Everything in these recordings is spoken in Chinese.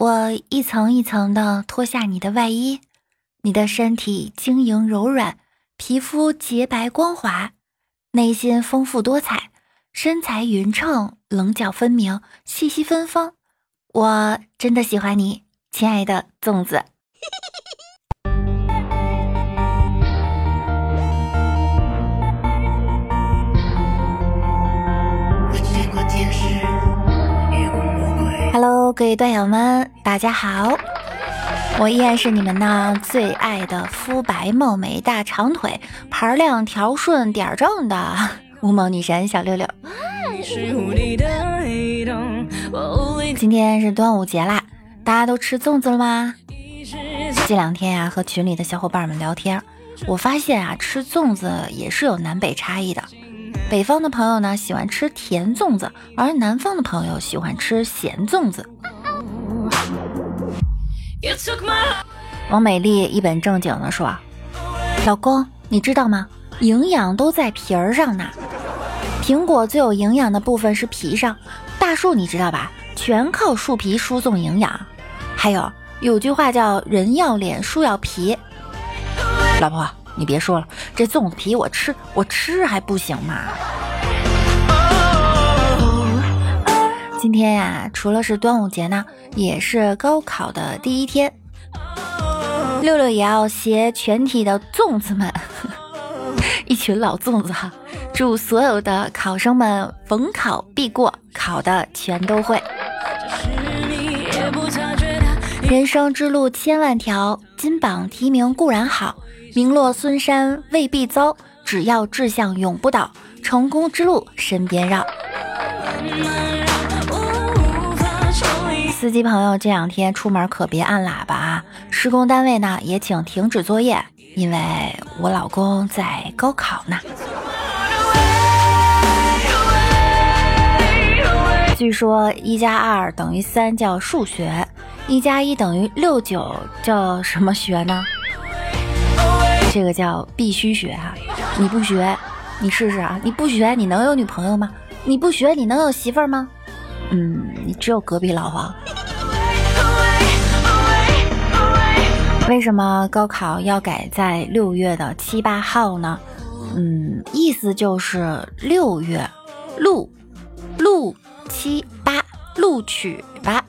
我一层一层的脱下你的外衣，你的身体晶莹柔软，皮肤洁白光滑，内心丰富多彩，身材匀称，棱角分明，气息芬芳。我真的喜欢你，亲爱的粽子。各位段友们，大家好！我依然是你们那最爱的肤白貌美、大长腿、盘亮条顺、点儿正的无毛女神小六六。今天是端午节啦，大家都吃粽子了吗？这两天呀，和群里的小伙伴们聊天，我发现啊，吃粽子也是有南北差异的。北方的朋友呢喜欢吃甜粽子，而南方的朋友喜欢吃咸粽子。王美丽一本正经的说：“老公，你知道吗？营养都在皮儿上呢。苹果最有营养的部分是皮上，大树你知道吧？全靠树皮输送营养。还有有句话叫‘人要脸，树要皮’。老婆。”你别说了，这粽子皮我吃，我吃还不行吗？今天呀，除了是端午节呢，也是高考的第一天。六六也要携全体的粽子们，一群老粽子哈，祝所有的考生们逢考必过，考的全都会。人生之路千万条，金榜题名固然好。名落孙山未必遭，只要志向永不倒，成功之路身边绕。司机朋友，这两天出门可别按喇叭啊！施工单位呢也请停止作业，因为我老公在高考呢。据说一加二等于三叫数学，一加一等于六九叫什么学呢？这个叫必须学哈，你不学，你试试啊！你不学，你能有女朋友吗？你不学，你能有媳妇儿吗？嗯，你只有隔壁老王。为什么高考要改在六月的七八号呢？嗯，意思就是六月录录七八录取吧。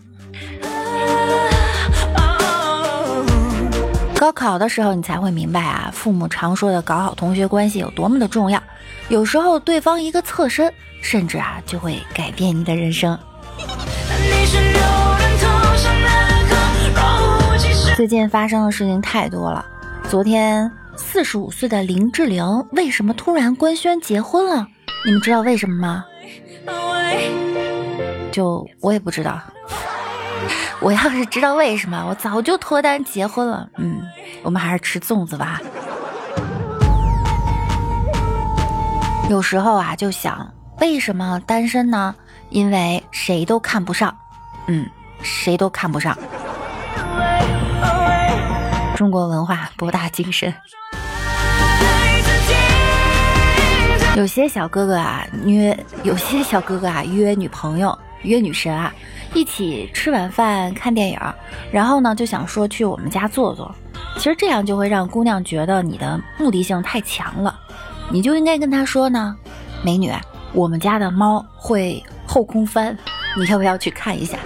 高考的时候，你才会明白啊，父母常说的搞好同学关系有多么的重要。有时候，对方一个侧身，甚至啊，就会改变你的人生。最近发生的事情太多了。昨天，四十五岁的林志玲为什么突然官宣结婚了？你们知道为什么吗？就我也不知道。我要是知道为什么，我早就脱单结婚了。嗯，我们还是吃粽子吧。有时候啊，就想为什么单身呢？因为谁都看不上。嗯，谁都看不上。中国文化博大精深。有些小哥哥啊约，有些小哥哥啊约女朋友，约女神啊。一起吃晚饭看电影，然后呢就想说去我们家坐坐。其实这样就会让姑娘觉得你的目的性太强了。你就应该跟她说呢，美女，我们家的猫会后空翻，你要不要去看一下？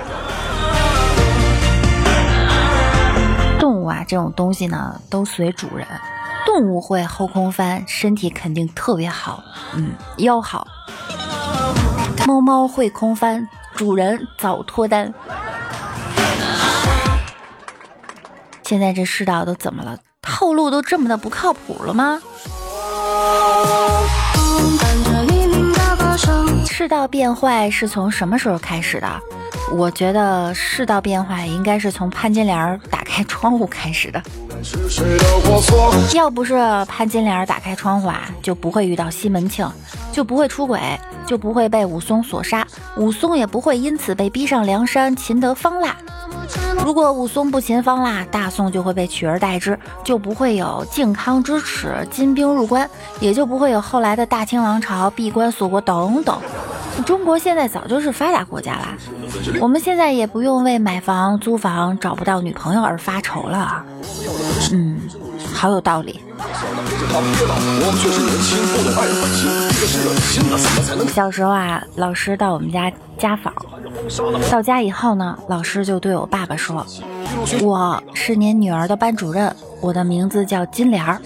动物啊这种东西呢都随主人，动物会后空翻，身体肯定特别好，嗯，腰好。猫猫会空翻。主人早脱单，现在这世道都怎么了？套路都这么的不靠谱了吗？世道变坏是从什么时候开始的？我觉得世道变化应该是从潘金莲打开窗户开始的。要不是潘金莲打开窗户啊，就不会遇到西门庆，就不会出轨，就不会被武松所杀，武松也不会因此被逼上梁山擒得方腊。如果武松不擒方腊，大宋就会被取而代之，就不会有靖康之耻、金兵入关，也就不会有后来的大清王朝闭关锁国等等。中国现在早就是发达国家啦，我们现在也不用为买房、租房找不到女朋友而发愁了。嗯，好有道理。小时候啊，老师到我们家家访，到家以后呢，老师就对我爸爸说：“我是您女儿的班主任，我的名字叫金莲儿。”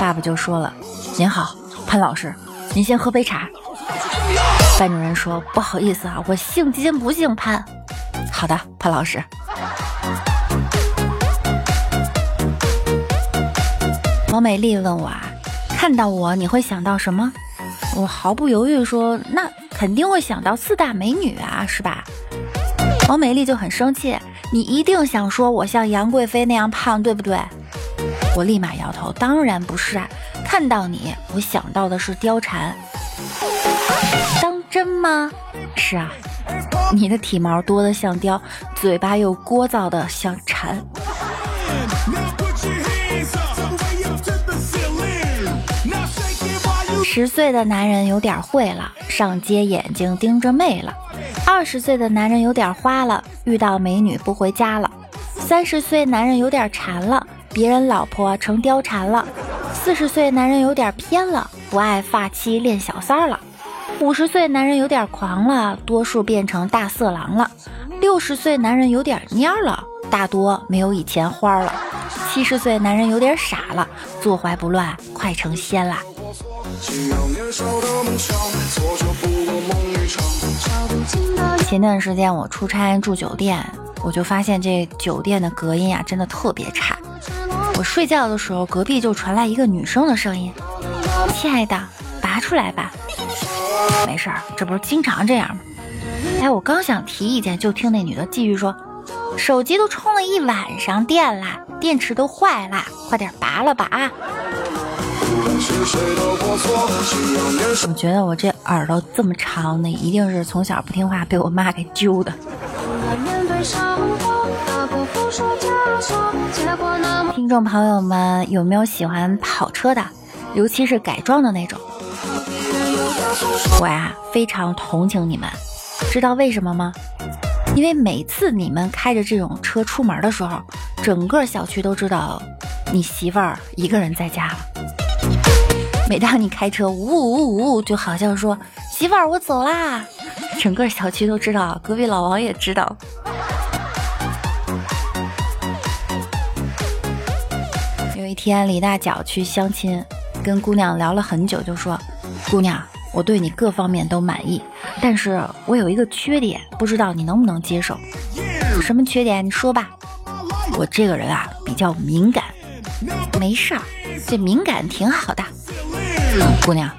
爸爸就说了：“您好，潘老师，您先喝杯茶。”班主任说：“不好意思啊，我姓金不姓潘。”好的，潘老师。王美丽问我啊，看到我你会想到什么？我毫不犹豫说，那肯定会想到四大美女啊，是吧？王美丽就很生气，你一定想说我像杨贵妃那样胖，对不对？我立马摇头，当然不是啊，看到你，我想到的是貂蝉。当真吗？是啊，你的体毛多得像貂，嘴巴又聒噪的像蝉。十岁的男人有点会了，上街眼睛盯着妹了；二十岁的男人有点花了，遇到美女不回家了；三十岁男人有点馋了，别人老婆成貂蝉了；四十岁男人有点偏了，不爱发妻恋小三儿了；五十岁男人有点狂了，多数变成大色狼了；六十岁男人有点蔫了，大多没有以前花了；七十岁男人有点傻了，坐怀不乱，快成仙了。前段时间我出差住酒店，我就发现这酒店的隔音啊，真的特别差。我睡觉的时候，隔壁就传来一个女生的声音：“亲爱的，拔出来吧。”没事儿，这不是经常这样吗？哎，我刚想提意见，就听那女的继续说：“手机都充了一晚上电啦，电池都坏啦，快点拔了吧啊！”我觉得我这耳朵这么长，那一定是从小不听话被我妈给揪的。听众朋友们，有没有喜欢跑车的，尤其是改装的那种？我呀，非常同情你们，知道为什么吗？因为每次你们开着这种车出门的时候，整个小区都知道你媳妇儿一个人在家了。每当你开车呜呜呜，就好像说媳妇儿我走啦，整个小区都知道，隔壁老王也知道。有一天李大脚去相亲，跟姑娘聊了很久，就说：“姑娘，我对你各方面都满意，但是我有一个缺点，不知道你能不能接受？什么缺点？你说吧。我这个人啊比较敏感，没事儿，这敏感挺好的。”姑娘，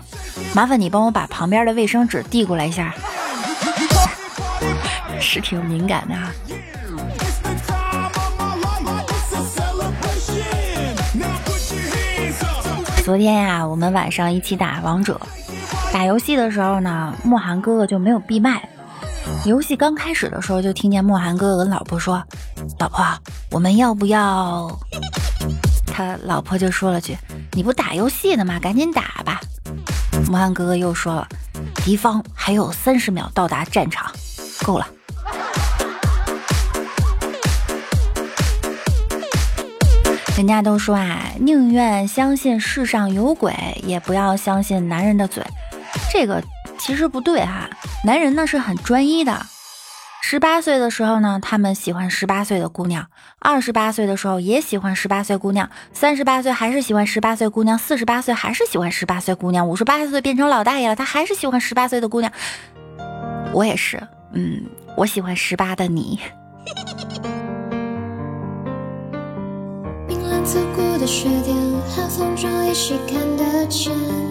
麻烦你帮我把旁边的卫生纸递过来一下，是挺敏感的哈。昨天呀，我们晚上一起打王者，打游戏的时候呢，莫寒哥哥就没有闭麦。游戏刚开始的时候，就听见莫寒哥哥跟老婆说：“老婆，我们要不要？”他老婆就说了句。你不打游戏呢吗？赶紧打吧！莫寒哥哥又说了，敌方还有三十秒到达战场，够了。人家都说啊，宁愿相信世上有鬼，也不要相信男人的嘴。这个其实不对哈，男人呢是很专一的。十八岁的时候呢，他们喜欢十八岁的姑娘；二十八岁的时候也喜欢十八岁姑娘；三十八岁还是喜欢十八岁姑娘；四十八岁还是喜欢十八岁姑娘；五十八岁变成老大爷了，他还是喜欢十八岁的姑娘。我也是，嗯，我喜欢十八的你。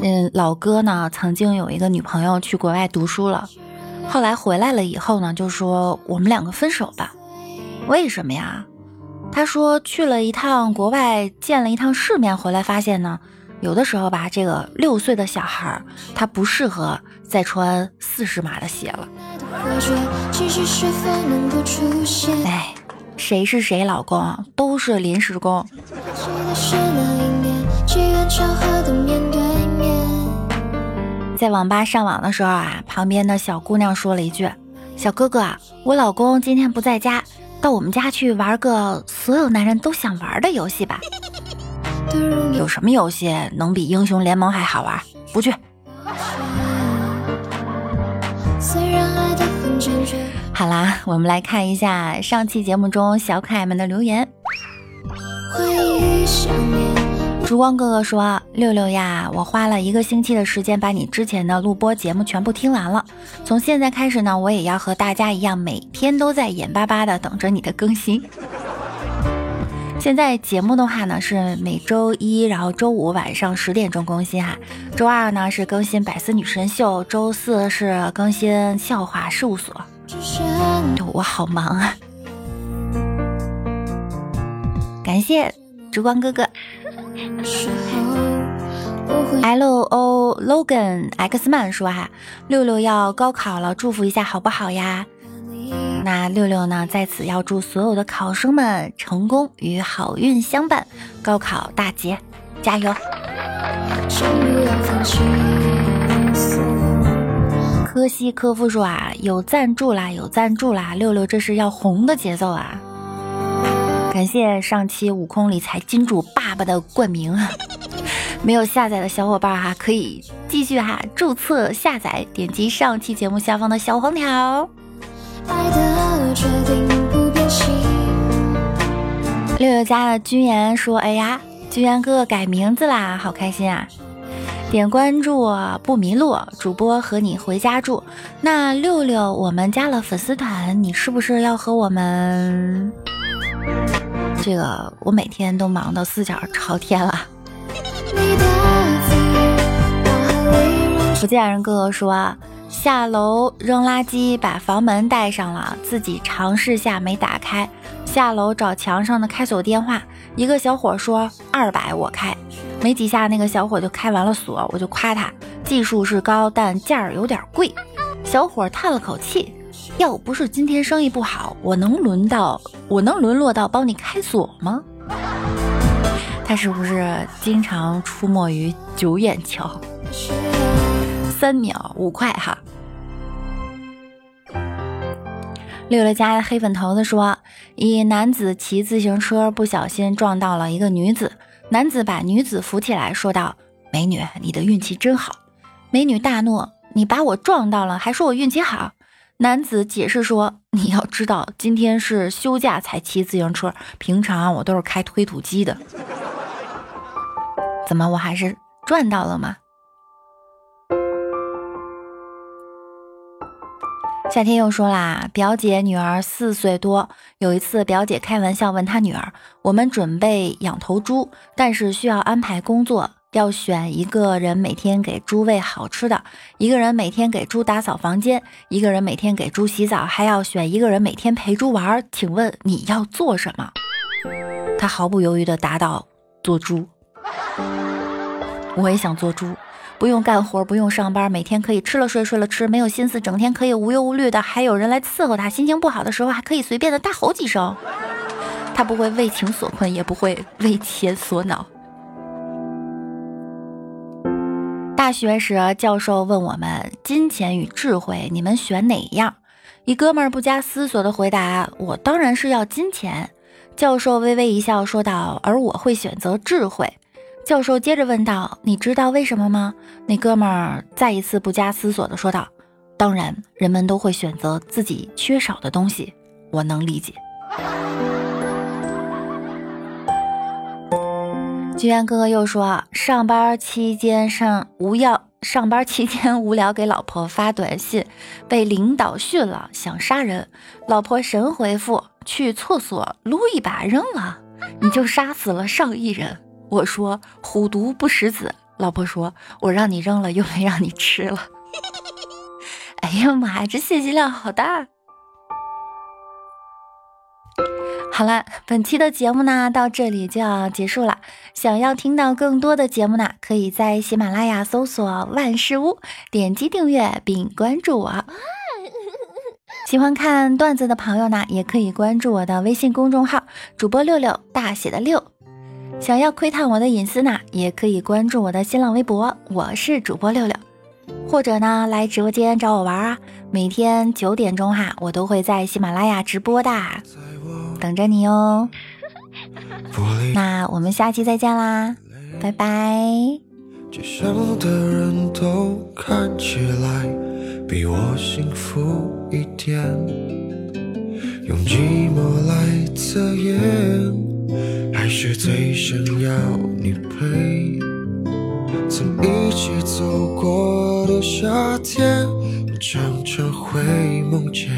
嗯，老哥呢，曾经有一个女朋友去国外读书了。后来回来了以后呢，就说我们两个分手吧。为什么呀？他说去了一趟国外，见了一趟世面，回来发现呢，有的时候吧，这个六岁的小孩他不适合再穿四十码的鞋了。哎，谁是谁老公，都是临时工。在网吧上网的时候啊。旁边的小姑娘说了一句：“小哥哥，我老公今天不在家，到我们家去玩个所有男人都想玩的游戏吧。”有什么游戏能比英雄联盟还好玩？不去。好啦，我们来看一下上期节目中小可爱们的留言。烛光哥哥说：“六六呀，我花了一个星期的时间把你之前的录播节目全部听完了。从现在开始呢，我也要和大家一样，每天都在眼巴巴的等着你的更新。现在节目的话呢，是每周一，然后周五晚上十点钟更新哈。周二呢是更新百思女神秀，周四是更新笑话事务所。我好忙啊！感谢烛光哥哥。” L O Logan X Man 说哈，六六要高考了，祝福一下好不好呀？那六六呢，在此要祝所有的考生们成功与好运相伴，高考大捷，加油！科西科夫说啊，有赞助啦，有赞助啦，六六这是要红的节奏啊！感谢上期悟空理财金主爸爸的冠名，没有下载的小伙伴哈，可以继续哈注册下载，点击上期节目下方的小黄条。六六家的君言说：“哎呀，君言哥哥改名字啦，好开心啊！”点关注不迷路，主播和你回家住。那六六，我们加了粉丝团，你是不是要和我们？这个我每天都忙到四脚朝天了。福建人哥哥说，下楼扔垃圾，把房门带上了，自己尝试下没打开。下楼找墙上的开锁电话，一个小伙说二百我开，没几下那个小伙就开完了锁，我就夸他技术是高，但价儿有点贵。小伙叹了口气。要不是今天生意不好，我能轮到我能沦落到帮你开锁吗？他是不是经常出没于九眼桥？三秒五块哈。六六家的黑粉头子说：一男子骑自行车不小心撞到了一个女子，男子把女子扶起来，说道：“美女，你的运气真好。”美女大怒：“你把我撞到了，还说我运气好？”男子解释说：“你要知道，今天是休假才骑自行车，平常我都是开推土机的。怎么，我还是赚到了吗？”夏天又说啦：“表姐女儿四岁多，有一次表姐开玩笑问她女儿：‘我们准备养头猪，但是需要安排工作。’”要选一个人每天给猪喂好吃的，一个人每天给猪打扫房间，一个人每天给猪洗澡，还要选一个人每天陪猪玩。请问你要做什么？他毫不犹豫地答道：“做猪。”我也想做猪，不用干活，不用上班，每天可以吃了睡，睡了吃，没有心思，整天可以无忧无虑的，还有人来伺候他。心情不好的时候，还可以随便的大吼几声。他不会为情所困，也不会为钱所恼。大学时，教授问我们：“金钱与智慧，你们选哪样？”一哥们儿不加思索的回答：“我当然是要金钱。”教授微微一笑，说道：“而我会选择智慧。”教授接着问道：“你知道为什么吗？”那哥们儿再一次不加思索的说道：“当然，人们都会选择自己缺少的东西，我能理解。”居然哥哥又说，上班期间上无要，上班期间无聊给老婆发短信，被领导训了，想杀人。老婆神回复：去厕所撸一把扔了，你就杀死了上亿人。我说虎毒不食子。老婆说，我让你扔了，又没让你吃了。哎呀妈呀，这信息量好大。好了，本期的节目呢到这里就要结束了。想要听到更多的节目呢，可以在喜马拉雅搜索“万事屋”，点击订阅并关注我。喜欢看段子的朋友呢，也可以关注我的微信公众号“主播六六大写的六”。想要窥探我的隐私呢，也可以关注我的新浪微博，我是主播六六。或者呢来直播间找我玩啊，每天九点钟哈，我都会在喜马拉雅直播的，等着你哦。那我们下期再见啦，拜拜。街上的人都看起来比我幸福一点，用寂寞来测验，还是最想要你陪。曾一起走过的夏天，我常常会梦见。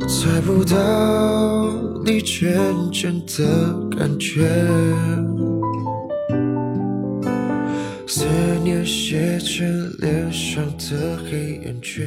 我猜不到你真正的感觉，思念写成脸上的黑眼圈。